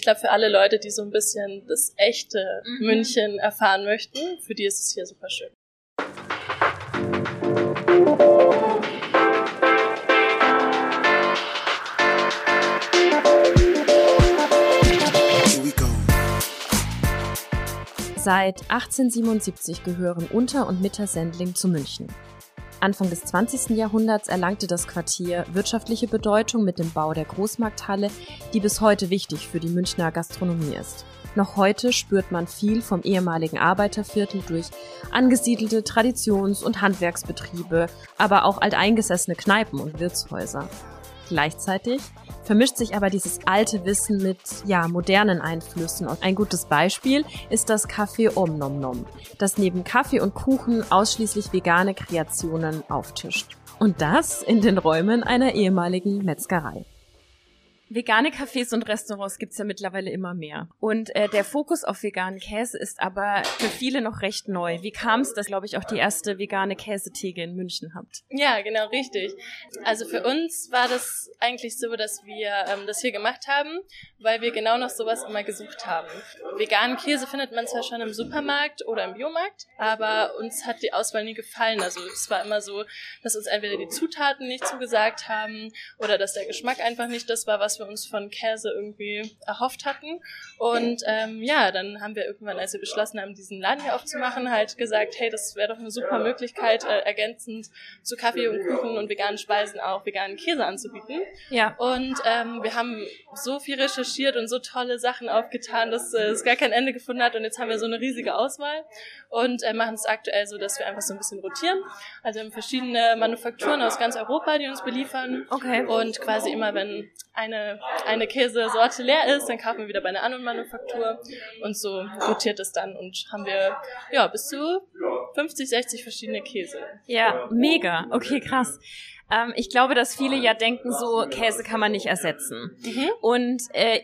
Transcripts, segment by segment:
Ich glaube, für alle Leute, die so ein bisschen das echte mhm. München erfahren möchten, für die ist es hier super schön. Seit 1877 gehören Unter- und Mittersendling zu München. Anfang des 20. Jahrhunderts erlangte das Quartier wirtschaftliche Bedeutung mit dem Bau der Großmarkthalle, die bis heute wichtig für die Münchner Gastronomie ist. Noch heute spürt man viel vom ehemaligen Arbeiterviertel durch angesiedelte Traditions- und Handwerksbetriebe, aber auch alteingesessene Kneipen und Wirtshäuser. Gleichzeitig vermischt sich aber dieses alte Wissen mit ja, modernen Einflüssen. Und ein gutes Beispiel ist das Café Om Nom Nom, das neben Kaffee und Kuchen ausschließlich vegane Kreationen auftischt. Und das in den Räumen einer ehemaligen Metzgerei. Vegane Cafés und Restaurants gibt's ja mittlerweile immer mehr. Und äh, der Fokus auf veganen Käse ist aber für viele noch recht neu. Wie kam es, dass, glaube ich, auch die erste vegane Käsetheke in München habt? Ja, genau, richtig. Also für uns war das eigentlich so, dass wir ähm, das hier gemacht haben, weil wir genau noch sowas immer gesucht haben. Veganen Käse findet man zwar schon im Supermarkt oder im Biomarkt, aber uns hat die Auswahl nie gefallen. Also es war immer so, dass uns entweder die Zutaten nicht zugesagt haben oder dass der Geschmack einfach nicht das war, was wir uns von Käse irgendwie erhofft hatten. Und ähm, ja, dann haben wir irgendwann, als wir beschlossen haben, diesen Laden hier aufzumachen, halt gesagt, hey, das wäre doch eine super Möglichkeit, äh, ergänzend zu Kaffee und Kuchen und veganen Speisen auch veganen Käse anzubieten. Ja. Und ähm, wir haben so viel recherchiert und so tolle Sachen aufgetan, dass äh, es gar kein Ende gefunden hat. Und jetzt haben wir so eine riesige Auswahl und äh, machen es aktuell so, dass wir einfach so ein bisschen rotieren. Also wir haben verschiedene Manufakturen aus ganz Europa, die uns beliefern. Okay. Und quasi immer, wenn eine, eine Käsesorte leer ist, dann kaufen wir wieder bei einer anderen Manufaktur und so rotiert es dann und haben wir ja bis zu 50, 60 verschiedene Käse. Ja, mega. Okay, krass. Ähm, ich glaube, dass viele ja denken, so Käse kann man nicht ersetzen. Mhm. Und äh,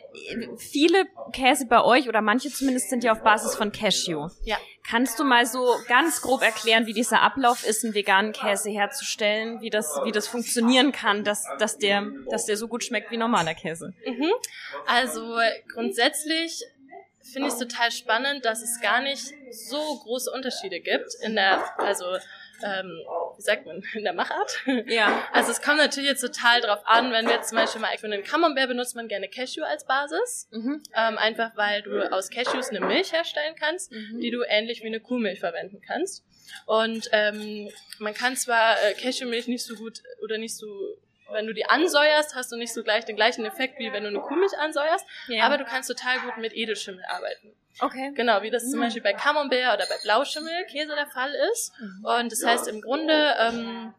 viele Käse bei euch oder manche zumindest sind ja auf Basis von Cashew. Ja. Kannst du mal so ganz grob erklären, wie dieser Ablauf ist, einen veganen Käse herzustellen, wie das, wie das funktionieren kann, dass, dass, der, dass der so gut schmeckt wie normaler Käse? Mhm. Also grundsätzlich finde ich es total spannend, dass es gar nicht so große Unterschiede gibt in der, also ähm, wie sagt man, in der Machart. Ja. Also es kommt natürlich jetzt total drauf an, wenn wir jetzt zum Beispiel mal für einen Camembert benutzt man gerne Cashew als Basis. Mhm. Ähm, einfach weil du aus Cashews eine Milch herstellen kannst, mhm. die du ähnlich wie eine Kuhmilch verwenden kannst. Und ähm, man kann zwar äh, Cashewmilch nicht so gut oder nicht so wenn du die ansäuerst, hast du nicht so gleich den gleichen Effekt, wie wenn du eine Kuhmilch ansäuerst, ja. aber du kannst total gut mit Edelschimmel arbeiten. Okay. Genau, wie das mhm. zum Beispiel bei Camembert oder bei Blauschimmelkäse der Fall ist. Mhm. Und das heißt im Grunde, ähm,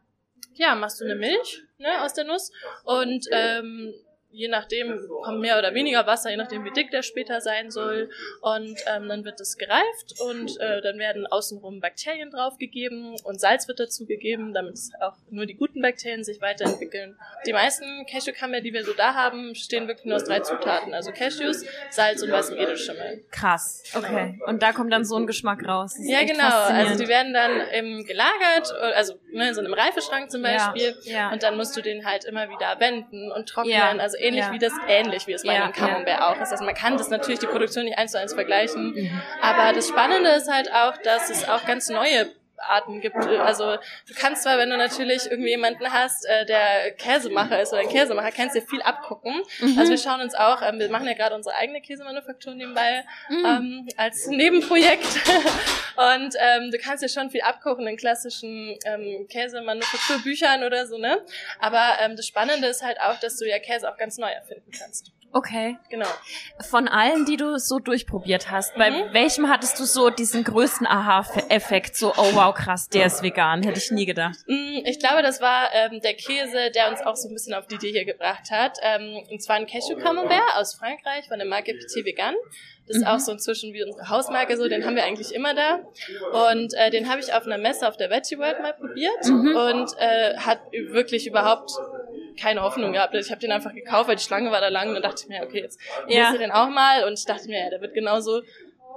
ja, machst du eine Milch ne, aus der Nuss und ähm, je nachdem kommt mehr oder weniger Wasser, je nachdem wie dick der später sein soll. Und ähm, dann wird es gereift und äh, dann werden außenrum Bakterien draufgegeben und Salz wird dazu gegeben, damit auch nur die guten Bakterien sich weiterentwickeln. Die meisten Cashewkammer, die wir so da haben, stehen wirklich nur aus drei Zutaten, also Cashews, Salz und weißem Edelschimmel. Krass, okay. Und da kommt dann so ein Geschmack raus. Ja, genau. Also die werden dann ähm, gelagert, also ne, in so einem Reifeschrank zum Beispiel. Ja, ja. Und dann musst du den halt immer wieder wenden und trocknen. Ja. Also ähnlich ja. wie das, ähnlich wie es bei ja, einem Camembert auch ist. Also man kann das natürlich die Produktion nicht eins zu eins vergleichen. Mhm. Aber das Spannende ist halt auch, dass es auch ganz neue Arten gibt. Also du kannst zwar, wenn du natürlich irgendwie jemanden hast, äh, der Käsemacher ist oder ein Käsemacher, kannst dir viel abgucken. Mhm. Also wir schauen uns auch, ähm, wir machen ja gerade unsere eigene Käsemanufaktur nebenbei mhm. ähm, als Nebenprojekt. Und ähm, du kannst dir schon viel abgucken in klassischen ähm, Käsemanufakturbüchern oder so, ne? Aber ähm, das Spannende ist halt auch, dass du ja Käse auch ganz neu erfinden kannst. Okay. Genau. Von allen, die du so durchprobiert hast, mhm. bei welchem hattest du so diesen größten Aha-Effekt? So, oh wow, krass, der ist vegan. Hätte ich nie gedacht. Mm, ich glaube, das war ähm, der Käse, der uns auch so ein bisschen auf die Idee hier gebracht hat. Ähm, und zwar ein Cashew Camembert aus Frankreich von der Marke Petit Vegan. Das ist mhm. auch so inzwischen wie unsere Hausmarke so, den haben wir eigentlich immer da. Und äh, den habe ich auf einer Messe auf der Veggie World mal probiert mhm. und äh, hat wirklich überhaupt keine Hoffnung gehabt. Ich habe den einfach gekauft, weil die Schlange war da lang und dachte mir, okay, jetzt ja. ich den auch mal. Und ich dachte mir, ja, der wird genauso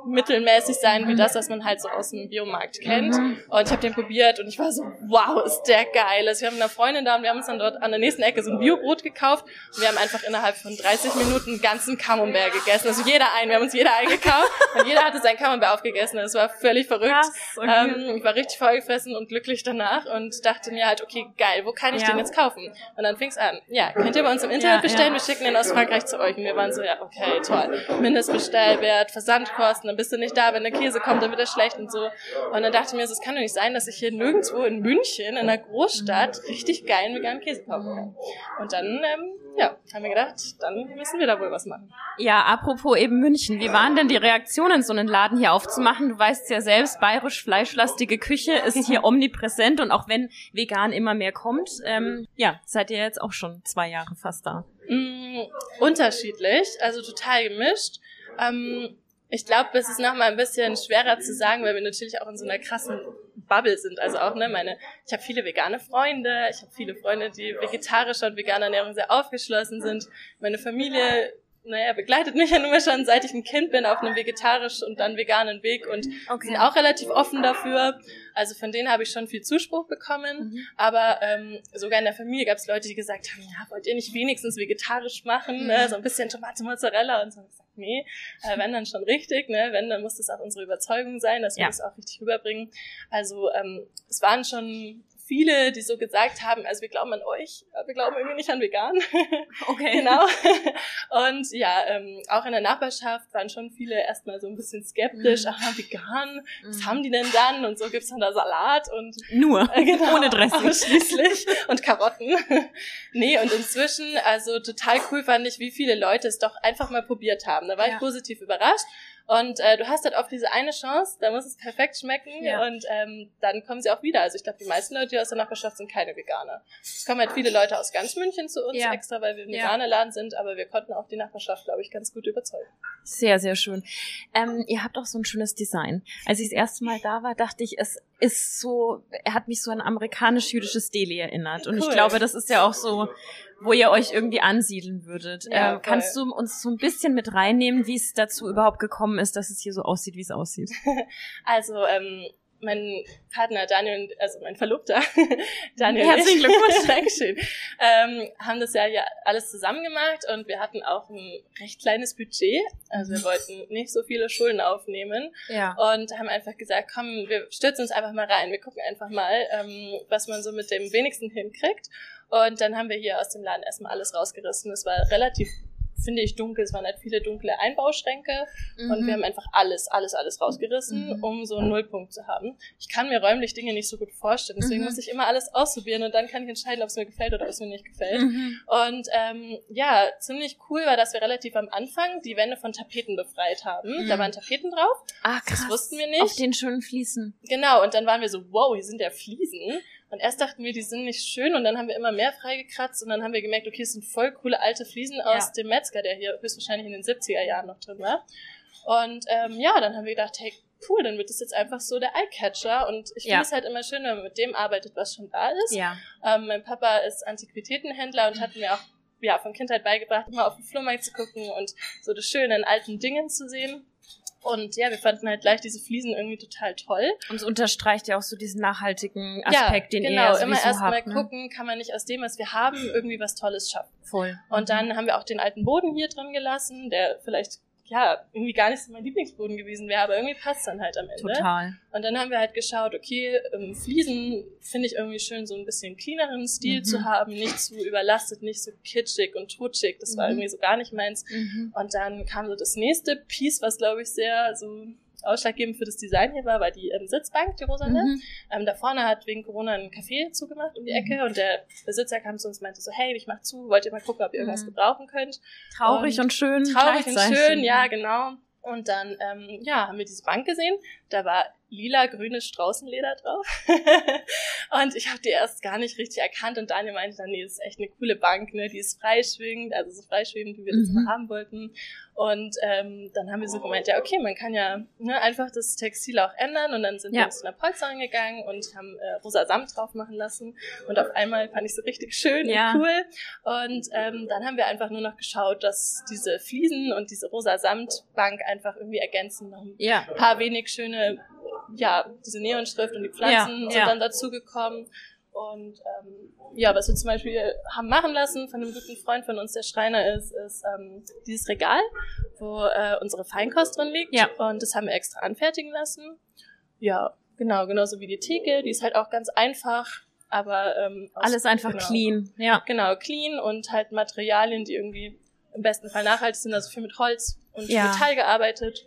mittelmäßig sein wie das, was man halt so aus dem Biomarkt kennt. Mhm. Und ich habe den probiert und ich war so, wow, ist der geil. Also wir haben eine Freundin da und wir haben uns dann dort an der nächsten Ecke so ein Biobrot gekauft und wir haben einfach innerhalb von 30 Minuten einen ganzen Camembert gegessen. Also jeder ein, wir haben uns jeder eingekauft und jeder hatte sein Camembert aufgegessen. Das war völlig verrückt. Krass, okay. ähm, ich war richtig vollgefressen und glücklich danach und dachte mir halt, okay, geil, wo kann ich ja. den jetzt kaufen? Und dann fing es an. Ja, könnt ihr bei uns im Internet ja, bestellen, ja. wir schicken den aus Frankreich zu euch. Und wir waren so, ja, okay, toll. Mindestbestellwert, Versandkosten, dann bist du nicht da, wenn der Käse kommt, dann wird er schlecht und so. Und dann dachte ich mir, es kann doch nicht sein, dass ich hier nirgendwo in München, in einer Großstadt, richtig geilen veganen Käse kaufen kann. Und dann, ähm, ja, haben wir gedacht, dann müssen wir da wohl was machen. Ja, apropos eben München, wie waren denn die Reaktionen, so einen Laden hier aufzumachen? Du weißt ja selbst, bayerisch fleischlastige Küche ist hier omnipräsent und auch wenn vegan immer mehr kommt, ähm, ja, seid ihr jetzt auch schon zwei Jahre fast da. Mm, unterschiedlich, also total gemischt. Ähm, ich glaube, es ist noch mal ein bisschen schwerer zu sagen, weil wir natürlich auch in so einer krassen Bubble sind. Also auch, ne, meine, ich habe viele vegane Freunde, ich habe viele Freunde, die vegetarischer und veganer Ernährung sehr aufgeschlossen sind. Meine Familie naja, begleitet mich ja nun mal schon, seit ich ein Kind bin, auf einem vegetarisch und dann veganen Weg und okay. sind auch relativ offen dafür. Also von denen habe ich schon viel Zuspruch bekommen. Mhm. Aber ähm, sogar in der Familie gab es Leute, die gesagt haben, ja, wollt ihr nicht wenigstens vegetarisch machen? Ne? Mhm. Ne? So ein bisschen Tomate Mozzarella und so. Nee, äh, wenn dann schon richtig, ne? Wenn, dann muss das auch unsere Überzeugung sein, dass wir ja. das auch richtig rüberbringen. Also ähm, es waren schon viele, die so gesagt haben, also wir glauben an euch, wir glauben irgendwie nicht an vegan. Okay. genau. Und ja, ähm, auch in der Nachbarschaft waren schon viele erstmal so ein bisschen skeptisch, mhm. aha, vegan, was mhm. haben die denn dann? Und so gibt's dann da Salat und nur, äh, genau, ohne Dressing. Schließlich und Karotten. nee, und inzwischen, also total cool fand ich, wie viele Leute es doch einfach mal probiert haben. Da war ja. ich positiv überrascht. Und äh, du hast halt oft diese eine Chance, da muss es perfekt schmecken ja. und ähm, dann kommen sie auch wieder. Also ich glaube, die meisten Leute hier aus der Nachbarschaft sind keine Veganer. Es kommen halt viele Leute aus ganz München zu uns ja. extra, weil wir ein veganer Laden sind, aber wir konnten auch die Nachbarschaft, glaube ich, ganz gut überzeugen. Sehr, sehr schön. Ähm, ihr habt auch so ein schönes Design. Als ich das erste Mal da war, dachte ich, es ist so, er hat mich so an amerikanisch-jüdisches Deli erinnert. Und cool. ich glaube, das ist ja auch so wo ihr euch irgendwie ansiedeln würdet. Ja, ähm, kannst du uns so ein bisschen mit reinnehmen, wie es dazu überhaupt gekommen ist, dass es hier so aussieht, wie es aussieht? also ähm, mein Partner Daniel, und also mein Verlobter Daniel Herzlichen Glückwunsch, Dankeschön, ähm, haben das ja hier alles zusammen gemacht und wir hatten auch ein recht kleines Budget, also wir wollten nicht so viele Schulden aufnehmen ja. und haben einfach gesagt, komm, wir stürzen uns einfach mal rein, wir gucken einfach mal, ähm, was man so mit dem wenigsten hinkriegt. Und dann haben wir hier aus dem Laden erstmal alles rausgerissen. Es war relativ finde ich dunkel. Es waren halt viele dunkle Einbauschränke mhm. und wir haben einfach alles, alles, alles rausgerissen, mhm. um so einen Nullpunkt zu haben. Ich kann mir räumlich Dinge nicht so gut vorstellen, deswegen mhm. muss ich immer alles ausprobieren und dann kann ich entscheiden, ob es mir gefällt oder ob es mir nicht gefällt. Mhm. Und ähm, ja, ziemlich cool war, dass wir relativ am Anfang die Wände von Tapeten befreit haben. Da mhm. waren Tapeten drauf. Ah, krass. Das wussten wir nicht. Auf den schönen Fliesen. Genau, und dann waren wir so, wow, hier sind ja Fliesen. Und erst dachten wir, die sind nicht schön und dann haben wir immer mehr freigekratzt und dann haben wir gemerkt, okay, es sind voll coole alte Fliesen aus ja. dem Metzger, der hier höchstwahrscheinlich in den 70er Jahren noch drin war. Und ähm, ja, dann haben wir gedacht, hey, cool, dann wird das jetzt einfach so der Eyecatcher. Und ich finde ja. es halt immer schön, wenn man mit dem arbeitet, was schon da ist. Ja. Ähm, mein Papa ist Antiquitätenhändler und hat mir auch ja, von Kindheit beigebracht, immer auf den Flohmarkt zu gucken und so das Schöne in alten Dingen zu sehen. Und ja, wir fanden halt gleich diese Fliesen irgendwie total toll. Und es unterstreicht ja auch so diesen nachhaltigen Aspekt, ja, den genau, ihr sowieso immer erst mal ne? gucken, kann man nicht aus dem, was wir haben, irgendwie was Tolles schaffen. Voll. Und dann haben wir auch den alten Boden hier drin gelassen, der vielleicht ja, irgendwie gar nicht so mein Lieblingsboden gewesen wäre, aber irgendwie passt dann halt am Ende. Total. Und dann haben wir halt geschaut, okay, ähm, Fliesen finde ich irgendwie schön, so ein bisschen cleaneren Stil mhm. zu haben, nicht zu überlastet, nicht so kitschig und totschig, das mhm. war irgendwie so gar nicht meins. Mhm. Und dann kam so das nächste Piece, was glaube ich sehr so ausschlaggebend für das Design hier war, war die ähm, Sitzbank, die rosane. Mhm. Ähm, da vorne hat wegen Corona ein Café zugemacht um die Ecke mhm. und der Besitzer kam zu uns und meinte so, hey, ich mach zu, wollt ihr mal gucken, ob ihr irgendwas mhm. gebrauchen könnt. Traurig und, und schön. Traurig und schön, ja, genau. Und dann, ähm, ja, haben wir diese Bank gesehen. Da war lila-grünes Straußenleder drauf. und ich habe die erst gar nicht richtig erkannt und Daniel meinte dann, nee, das ist echt eine coole Bank, ne? Die ist freischwingend, also so freischwebend, wie wir das mhm. mal haben wollten. Und ähm, dann haben wir so gemeint, ja, okay, man kann ja ne, einfach das Textil auch ändern. Und dann sind ja. wir zu einer Polsterin gegangen und haben äh, rosa Samt drauf machen lassen. Und auf einmal fand ich so richtig schön ja. und cool. Und ähm, dann haben wir einfach nur noch geschaut, dass diese Fliesen und diese rosa Samtbank einfach irgendwie ergänzen. Noch ein ja. paar wenig schöne, ja, diese Neonschrift und die Pflanzen ja. sind dann dazugekommen. Und ähm, ja, was wir zum Beispiel haben machen lassen von einem guten Freund von uns, der Schreiner ist, ist ähm, dieses Regal, wo äh, unsere Feinkost drin liegt. Ja. Und das haben wir extra anfertigen lassen. Ja, genau, genauso wie die Theke. Die ist halt auch ganz einfach, aber ähm, aus, alles einfach genau, clean. Ja. Genau, clean und halt Materialien, die irgendwie im besten Fall nachhaltig sind, also viel mit Holz und ja. Metall gearbeitet.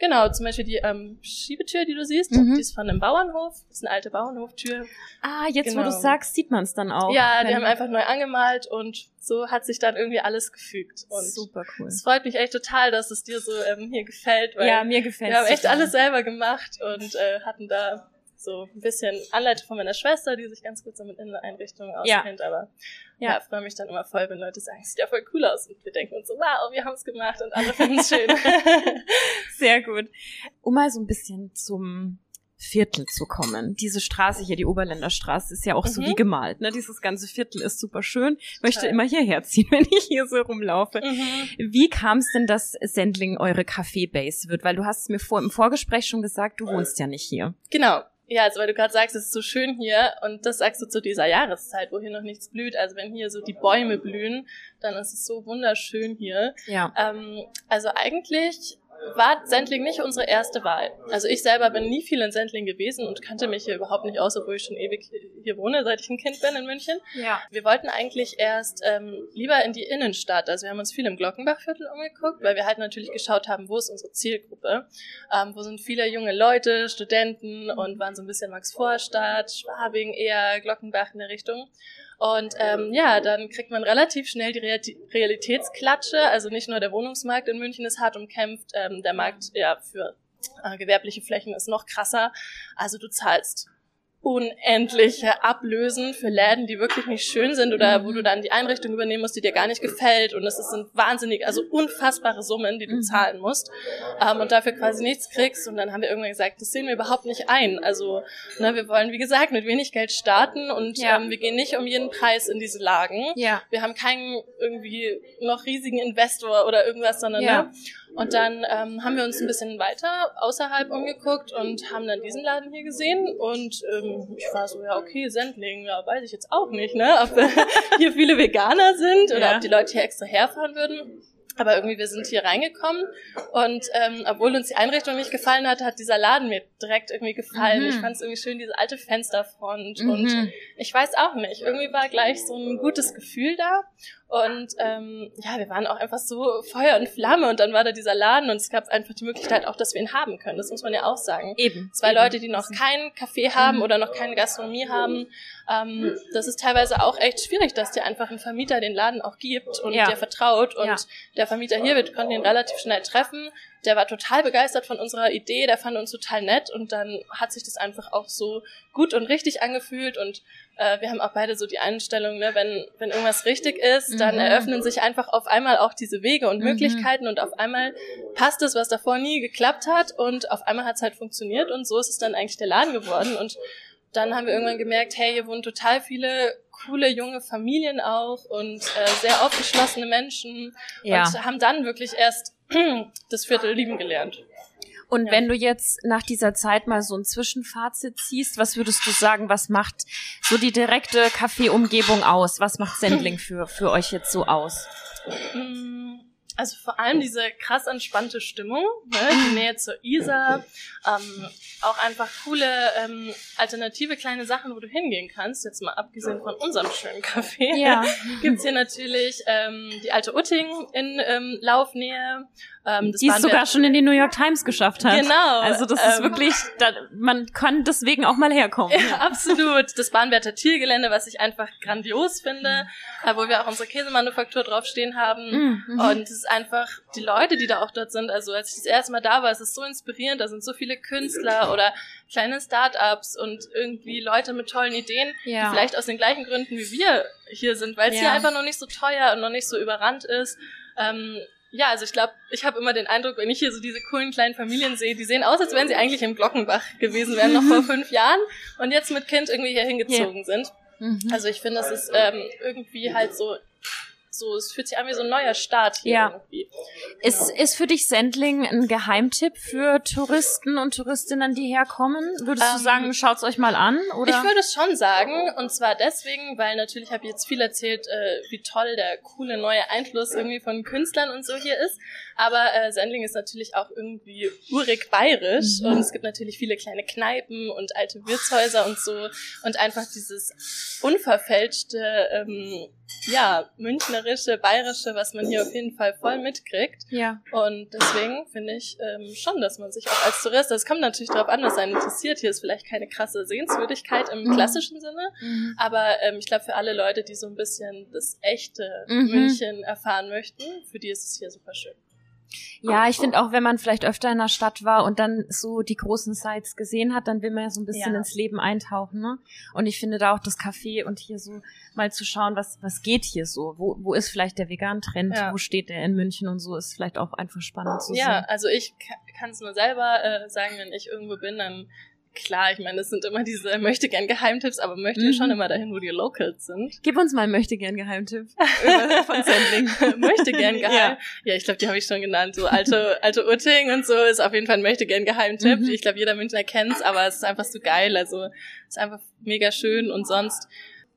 Genau, zum Beispiel die ähm, Schiebetür, die du siehst, mhm. die ist von einem Bauernhof. Das ist eine alte Bauernhoftür. Ah, jetzt genau. wo du genau. sagst, sieht man es dann auch. Ja, die haben einfach neu angemalt und so hat sich dann irgendwie alles gefügt. Und Super cool. Es freut mich echt total, dass es dir so ähm, hier gefällt. Weil ja, mir gefällt Wir haben echt alles selber gemacht und äh, hatten da so ein bisschen Anleitung von meiner Schwester, die sich ganz gut so mit Inneneinrichtungen auskennt, ja. aber ja, ja freue mich dann immer voll, wenn Leute sagen, es sieht ja voll cool aus und wir denken uns so, wow, wir haben es gemacht und alle finden es schön. Sehr gut. Um mal so ein bisschen zum Viertel zu kommen. Diese Straße hier, die Oberländerstraße, ist ja auch mhm. so wie gemalt. Ne? Dieses ganze Viertel ist super schön. Ich möchte Toll. immer hierher ziehen, wenn ich hier so rumlaufe. Mhm. Wie kam es denn, dass Sendling eure Café-Base wird? Weil du hast mir vor, im Vorgespräch schon gesagt, du wohnst ja nicht hier. Genau. Ja, also weil du gerade sagst, es ist so schön hier und das sagst du zu dieser Jahreszeit, wo hier noch nichts blüht. Also wenn hier so die Bäume blühen, dann ist es so wunderschön hier. Ja. Ähm, also eigentlich war Sendling nicht unsere erste Wahl. Also ich selber bin nie viel in Sendling gewesen und kannte mich hier überhaupt nicht aus, obwohl ich schon ewig hier wohne, seit ich ein Kind bin in München. Ja. Wir wollten eigentlich erst ähm, lieber in die Innenstadt. Also wir haben uns viel im Glockenbachviertel umgeguckt, weil wir halt natürlich geschaut haben, wo ist unsere Zielgruppe. Ähm, wo sind viele junge Leute, Studenten und waren so ein bisschen Max Vorstadt, Schwabing eher, Glockenbach in der Richtung. Und ähm, ja, dann kriegt man relativ schnell die Realitätsklatsche. Also nicht nur der Wohnungsmarkt in München ist hart umkämpft, ähm, der Markt ja für äh, gewerbliche Flächen ist noch krasser. Also du zahlst unendliche Ablösen für Läden, die wirklich nicht schön sind oder wo du dann die Einrichtung übernehmen musst, die dir gar nicht gefällt. Und es sind wahnsinnig, also unfassbare Summen, die du mhm. zahlen musst ähm, und dafür quasi nichts kriegst. Und dann haben wir irgendwann gesagt, das sehen wir überhaupt nicht ein. Also ne, wir wollen, wie gesagt, mit wenig Geld starten und ja. ähm, wir gehen nicht um jeden Preis in diese Lagen. Ja. Wir haben keinen irgendwie noch riesigen Investor oder irgendwas, sondern ja. ne, und dann ähm, haben wir uns ein bisschen weiter außerhalb umgeguckt und haben dann diesen Laden hier gesehen. Und ähm, ich war so, ja, okay, Sendling, ja, weiß ich jetzt auch nicht, ne? Ob hier viele Veganer sind oder ja. ob die Leute hier extra herfahren würden. Aber irgendwie, wir sind hier reingekommen und ähm, obwohl uns die Einrichtung nicht gefallen hat, hat dieser Laden mir direkt irgendwie gefallen. Mhm. Ich fand es irgendwie schön, diese alte Fensterfront mhm. und ich weiß auch nicht, irgendwie war gleich so ein gutes Gefühl da und ähm, ja, wir waren auch einfach so Feuer und Flamme und dann war da dieser Laden und es gab einfach die Möglichkeit auch, dass wir ihn haben können. Das muss man ja auch sagen. Eben. Zwei eben. Leute, die noch kein Café haben oder noch keine Gastronomie haben. Ähm, das ist teilweise auch echt schwierig, dass dir einfach ein Vermieter den Laden auch gibt und ja. der vertraut. Und ja. der Vermieter hier, wir konnten ihn relativ schnell treffen. Der war total begeistert von unserer Idee, der fand uns total nett und dann hat sich das einfach auch so gut und richtig angefühlt und äh, wir haben auch beide so die Einstellung, ne, wenn, wenn irgendwas richtig ist, dann mhm. eröffnen sich einfach auf einmal auch diese Wege und mhm. Möglichkeiten und auf einmal passt es, was davor nie geklappt hat und auf einmal hat es halt funktioniert und so ist es dann eigentlich der Laden geworden und dann haben wir irgendwann gemerkt, hey, hier wohnen total viele coole junge Familien auch und äh, sehr aufgeschlossene Menschen ja. und haben dann wirklich erst das Viertel lieben gelernt. Und ja. wenn du jetzt nach dieser Zeit mal so ein Zwischenfazit ziehst, was würdest du sagen, was macht so die direkte Kaffeeumgebung aus? Was macht Sendling für, für euch jetzt so aus? Also vor allem diese krass entspannte Stimmung, ne? die Nähe zur Isar, ähm, auch einfach coole ähm, alternative kleine Sachen, wo du hingehen kannst. Jetzt mal abgesehen von unserem schönen Café, ja. gibt's hier natürlich ähm, die alte Utting in ähm, Laufnähe. Ähm, die es sogar schon in die New York Times geschafft hat. Genau. Also das ist ähm, wirklich, da, man kann deswegen auch mal herkommen. Ja, absolut. Das Bahnwärter Tiergelände, was ich einfach grandios finde, mhm. wo wir auch unsere Käsemanufaktur draufstehen haben. Mhm. mhm. Und es ist einfach die Leute, die da auch dort sind. Also als ich das erste Mal da war, es ist so inspirierend. Da sind so viele Künstler oder kleine Start-ups und irgendwie Leute mit tollen Ideen, ja. die vielleicht aus den gleichen Gründen wie wir hier sind, weil es ja. hier einfach noch nicht so teuer und noch nicht so überrannt ist. Ähm, ja, also ich glaube, ich habe immer den Eindruck, wenn ich hier so diese coolen kleinen Familien sehe, die sehen aus, als wären sie eigentlich im Glockenbach gewesen wären, noch vor fünf Jahren und jetzt mit Kind irgendwie hier hingezogen ja. sind. Mhm. Also ich finde, das ist ähm, irgendwie halt so so, es fühlt sich an wie so ein neuer Start hier ja. irgendwie. Ist, ist für dich Sendling ein Geheimtipp für Touristen und Touristinnen, die herkommen? Würdest ähm, du sagen, schaut's euch mal an? Oder? Ich würde es schon sagen. Und zwar deswegen, weil natürlich habe ich jetzt viel erzählt, äh, wie toll der coole neue Einfluss irgendwie von Künstlern und so hier ist. Aber äh, Sendling ist natürlich auch irgendwie urig bayerisch mhm. und es gibt natürlich viele kleine Kneipen und alte Wirtshäuser und so und einfach dieses unverfälschte, ähm, ja, münchnerische, bayerische, was man hier auf jeden Fall voll mitkriegt. Ja. Und deswegen finde ich ähm, schon, dass man sich auch als Tourist, das kommt natürlich darauf an, was einen interessiert. Hier ist vielleicht keine krasse Sehenswürdigkeit im mhm. klassischen Sinne, mhm. aber ähm, ich glaube für alle Leute, die so ein bisschen das echte mhm. München erfahren möchten, für die ist es hier super schön. Ja, ich finde auch, wenn man vielleicht öfter in der Stadt war und dann so die großen Sites gesehen hat, dann will man ja so ein bisschen ja. ins Leben eintauchen. Ne? Und ich finde da auch das Café und hier so mal zu schauen, was, was geht hier so? Wo, wo ist vielleicht der Vegan-Trend? Ja. Wo steht der in München und so? Ist vielleicht auch einfach spannend zu ja, sehen. Ja, also ich kann es nur selber äh, sagen, wenn ich irgendwo bin, dann klar, ich meine, das sind immer diese möchte gern Geheimtipps, aber möchte mhm. schon immer dahin, wo die Locals sind. Gib uns mal einen möchte gern Geheimtipp von Sendling. möchte gern Geheim. Ja, ja ich glaube, die habe ich schon genannt. So alte alte Utting und so ist auf jeden Fall ein möchte gern Geheimtipp. Mhm. Ich glaube, jeder Münchner kennt's, aber es ist einfach so geil. Also es ist einfach mega schön und sonst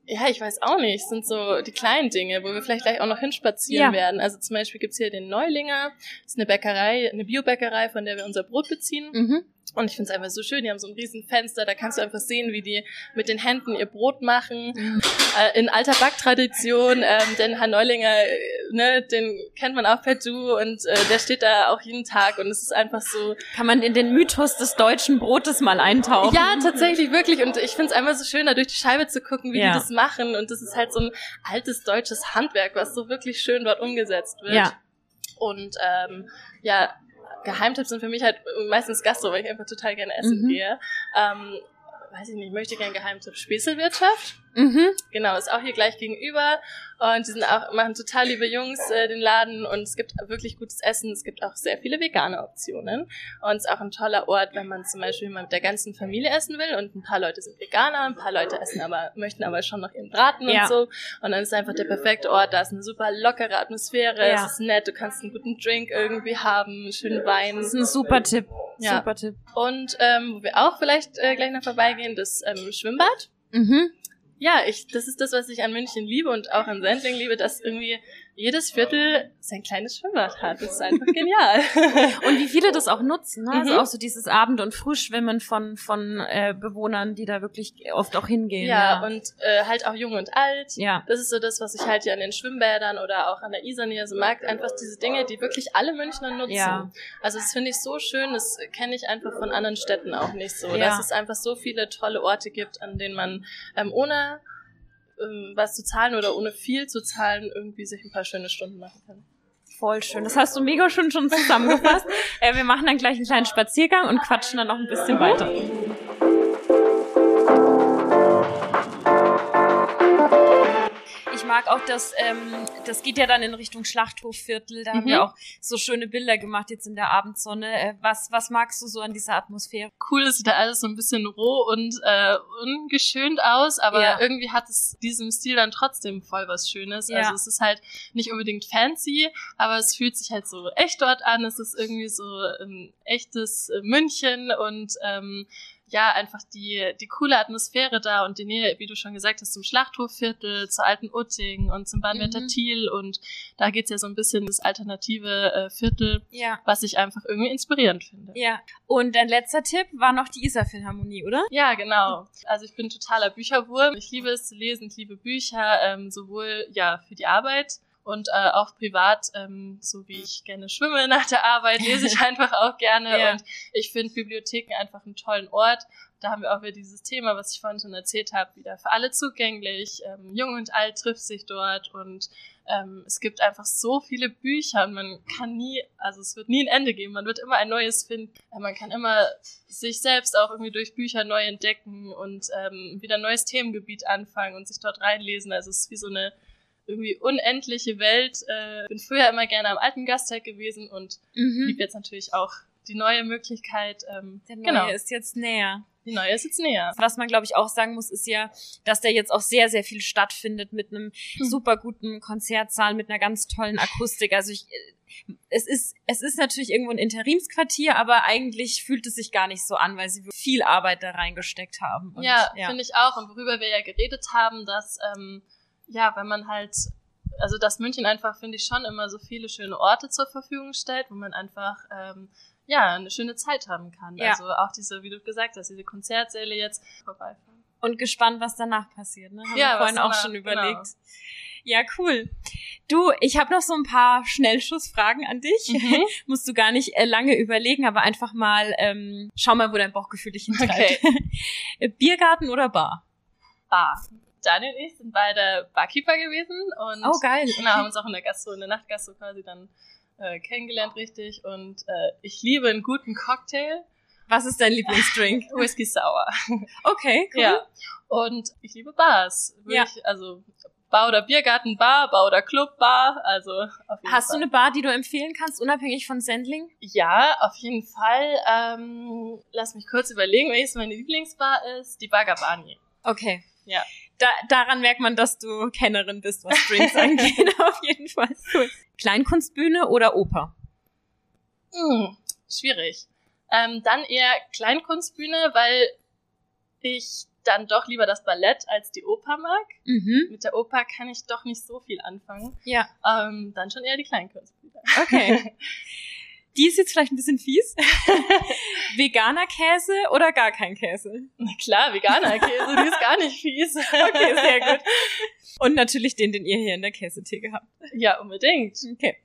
ja, ich weiß auch nicht, es sind so die kleinen Dinge, wo wir vielleicht gleich auch noch hinspazieren ja. werden. Also zum Beispiel gibt's hier den Neulinger, das ist eine Bäckerei, eine Biobäckerei, von der wir unser Brot beziehen. Mhm. Und ich finde es einfach so schön. Die haben so ein riesen Fenster, da kannst du einfach sehen, wie die mit den Händen ihr Brot machen. Äh, in alter Backtradition. Ähm, denn Herr Neulinger, äh, ne, den kennt man auch per Du und äh, der steht da auch jeden Tag und es ist einfach so. Kann man in den Mythos des deutschen Brotes mal eintauchen? Ja, tatsächlich, wirklich. Und ich finde es einfach so schön, da durch die Scheibe zu gucken, wie ja. die das machen. Und das ist halt so ein altes deutsches Handwerk, was so wirklich schön dort umgesetzt wird. Ja. Und ähm, ja, Geheimtipps sind für mich halt meistens Gastro, weil ich einfach total gerne essen mhm. gehe. Ähm, weiß ich nicht, möchte gerne Geheimtipp Speselwirtschaft. Mhm. Genau, ist auch hier gleich gegenüber. Und die sind auch, machen total liebe Jungs äh, den Laden und es gibt wirklich gutes Essen. Es gibt auch sehr viele vegane Optionen. Und es ist auch ein toller Ort, wenn man zum Beispiel mal mit der ganzen Familie essen will und ein paar Leute sind Veganer, ein paar Leute essen aber, möchten aber schon noch ihren Braten ja. und so. Und dann ist es einfach der perfekte Ort. Da ist eine super lockere Atmosphäre, ja. es ist nett, du kannst einen guten Drink irgendwie haben, einen schönen Wein. Das ist ein super Tipp. Ja. Super Tipp. Und ähm, wo wir auch vielleicht äh, gleich noch vorbeigehen, das ähm, Schwimmbad. Mhm ja, ich, das ist das, was ich an München liebe und auch an Sendling liebe, dass irgendwie jedes Viertel sein kleines Schwimmbad hat. Das ist einfach genial. und wie viele das auch nutzen, ne? Also mhm. Auch so dieses Abend- und Frühschwimmen von, von äh, Bewohnern, die da wirklich oft auch hingehen. Ja, ja. und äh, halt auch jung und alt. Ja. Das ist so das, was ich halt hier an den Schwimmbädern oder auch an der Isar so mag. Einfach diese Dinge, die wirklich alle Münchner nutzen. Ja. Also das finde ich so schön, das kenne ich einfach von anderen Städten auch nicht so. Ja. Dass es einfach so viele tolle Orte gibt, an denen man ähm, ohne ähm, was zu zahlen oder ohne viel zu zahlen irgendwie sich ein paar schöne Stunden machen kann. Voll schön. Das hast du mega schön schon zusammengefasst. äh, wir machen dann gleich einen kleinen Spaziergang und quatschen dann noch ein bisschen weiter. Mag auch, dass ähm, das geht ja dann in Richtung Schlachthofviertel. Da mhm. haben wir auch so schöne Bilder gemacht jetzt in der Abendsonne. Äh, was, was magst du so an dieser Atmosphäre? Cool, es sieht da alles so ein bisschen roh und äh, ungeschönt aus, aber ja. irgendwie hat es diesem Stil dann trotzdem voll was Schönes. Ja. Also es ist halt nicht unbedingt fancy, aber es fühlt sich halt so echt dort an. Es ist irgendwie so ein echtes München und ähm, ja, einfach die, die coole Atmosphäre da und die Nähe, wie du schon gesagt hast, zum Schlachthofviertel, zur alten Utting und zum Bahnwärter mhm. Thiel und da geht's ja so ein bisschen das alternative äh, Viertel, ja. was ich einfach irgendwie inspirierend finde. Ja. Und dein letzter Tipp war noch die Isar-Philharmonie, oder? Ja, genau. Also ich bin totaler Bücherwurm. Ich liebe es zu lesen, ich liebe Bücher, ähm, sowohl ja für die Arbeit Und äh, auch privat, ähm, so wie ich gerne schwimme nach der Arbeit, lese ich einfach auch gerne. Ja. Und ich finde Bibliotheken einfach einen tollen Ort. Da haben wir auch wieder dieses Thema, was ich vorhin schon erzählt habe, wieder für alle zugänglich. Ähm, Jung und alt trifft sich dort und ähm, es gibt einfach so viele Bücher und man kann nie, also es wird nie ein Ende geben, man wird immer ein neues finden. Äh, Man kann immer sich selbst auch irgendwie durch Bücher neu entdecken und ähm, wieder ein neues Themengebiet anfangen und sich dort reinlesen. Also es ist wie so eine irgendwie unendliche Welt. Äh, bin früher immer gerne am alten Gasteig gewesen und Mhm. liebe jetzt natürlich auch die neue Möglichkeit. Ähm, Der neue genau, ist jetzt näher. die neue ist jetzt näher. Was man, glaube ich, auch sagen muss, ist ja, dass da jetzt auch sehr, sehr viel stattfindet mit einem Hm. super guten Konzertsaal, mit einer ganz tollen Akustik. Also ich, äh, es ist, es ist natürlich irgendwo ein Interimsquartier, aber eigentlich fühlt es sich gar nicht so an, weil sie viel Arbeit da reingesteckt haben. Und, ja, finde ich auch. Und worüber wir ja geredet haben, dass, ähm, ja, wenn man halt, also dass München einfach, finde ich, schon immer so viele schöne Orte zur Verfügung stellt, wo man einfach, ähm, ja, eine schöne Zeit haben kann. Ja. Also auch diese, wie du gesagt hast, diese Konzertsäle jetzt vorbeifahren. Und gespannt, was danach passiert. Ne? Haben Ja, wir vorhin auch danach- schon genau. überlegt. Ja, cool. Du, ich habe noch so ein paar Schnellschussfragen an dich. Mhm. Musst du gar nicht äh, lange überlegen, aber einfach mal ähm, schau mal, wo dein Bauchgefühl dich hintreibt. Biergarten oder Bar? Bar. Daniel und ich sind beide Barkeeper gewesen und Oh, geil. genau, haben uns auch in der Gastro, in der Nachtgastro quasi dann äh, kennengelernt richtig und äh, ich liebe einen guten Cocktail, Was ist dein Lieblingsdrink? Whisky Sour. Okay, cool. Ja. Und ich liebe Bars. Ja. Wirklich, also Bar oder Biergarten, Bar, Bar oder Club, Bar. Also auf jeden Hast Fall. du eine Bar, die du empfehlen kannst, unabhängig von Sendling? Ja, auf jeden Fall. Ähm, lass mich kurz überlegen, welches meine Lieblingsbar ist. Die Bar Gabani. Okay. Ja. Da, daran merkt man, dass du Kennerin bist, was Drinks angeht. Auf jeden Fall. Cool. Kleinkunstbühne oder Oper? Hm, schwierig. Ähm, dann eher Kleinkunstbühne, weil ich dann doch lieber das Ballett als die Oper mag. Mhm. Mit der Oper kann ich doch nicht so viel anfangen. Ja. Ähm, dann schon eher die Kleinkunstbühne. Okay. Die ist jetzt vielleicht ein bisschen fies. Veganer Käse oder gar kein Käse? Na klar, veganer Käse, die ist gar nicht fies. Okay, sehr gut. Und natürlich den, den ihr hier in der Käsetheke habt. Ja, unbedingt. Okay.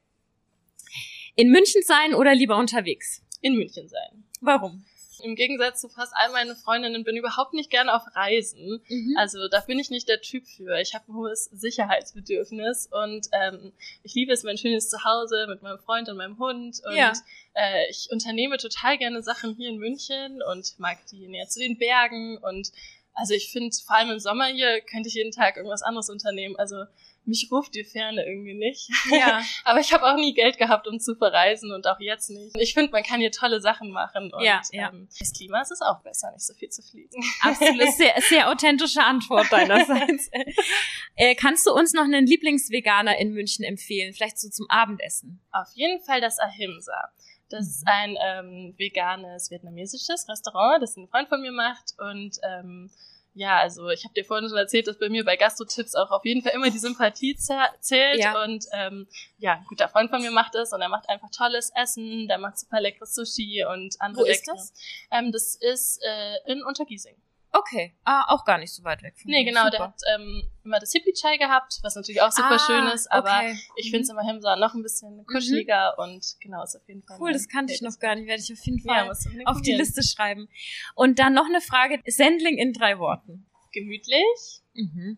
In München sein oder lieber unterwegs? In München sein. Warum? Im Gegensatz zu fast all meinen Freundinnen bin ich überhaupt nicht gerne auf Reisen. Also, Also da bin ich nicht der Typ für. Ich habe ein hohes Sicherheitsbedürfnis und ähm, ich liebe es, mein schönes Zuhause mit meinem Freund und meinem Hund. Und Ja. äh, ich unternehme total gerne Sachen hier in München und mag die näher zu den Bergen. Und also ich finde, vor allem im Sommer hier könnte ich jeden Tag irgendwas anderes unternehmen. Also mich ruft die Ferne irgendwie nicht. ja. Aber ich habe auch nie Geld gehabt, um zu verreisen und auch jetzt nicht. Ich finde, man kann hier tolle Sachen machen und Ja, ja. Ähm, das Klima ist es auch besser, nicht so viel zu fliegen. Absolut, sehr, sehr authentische Antwort deinerseits. äh, kannst du uns noch einen Lieblingsveganer in München empfehlen? Vielleicht so zum Abendessen? Auf jeden Fall das Ahimsa. Das ist ein ähm, veganes vietnamesisches Restaurant, das ein Freund von mir macht. Und ähm, ja, also ich habe dir vorhin schon erzählt, dass bei mir bei Gastro-Tipps auch auf jeden Fall immer die Sympathie zäh- zählt. Ja. Und ähm, ja, ein guter Freund von mir macht das und er macht einfach tolles Essen, der macht super leckeres Sushi und andere Wo ist leckere- das? Ähm, das ist äh, in Untergiesing. Okay, ah, auch gar nicht so weit weg von Nee, mir. genau, Super. der hat ähm, immer das Hippie-Chai gehabt, was natürlich auch super Ah, schön ist, aber okay. ich finde es immer Himsa noch ein bisschen kuscheliger und genau, ist auf jeden Fall. Cool, das kannte ich noch gar nicht. Werde ich auf jeden Ja, Fall unbedingt auf die. Liste schreiben. Und dann noch eine Frage. Sendling in drei Worten. Gemütlich, Mhm.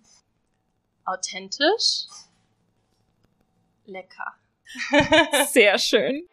authentisch, lecker. Sehr schön.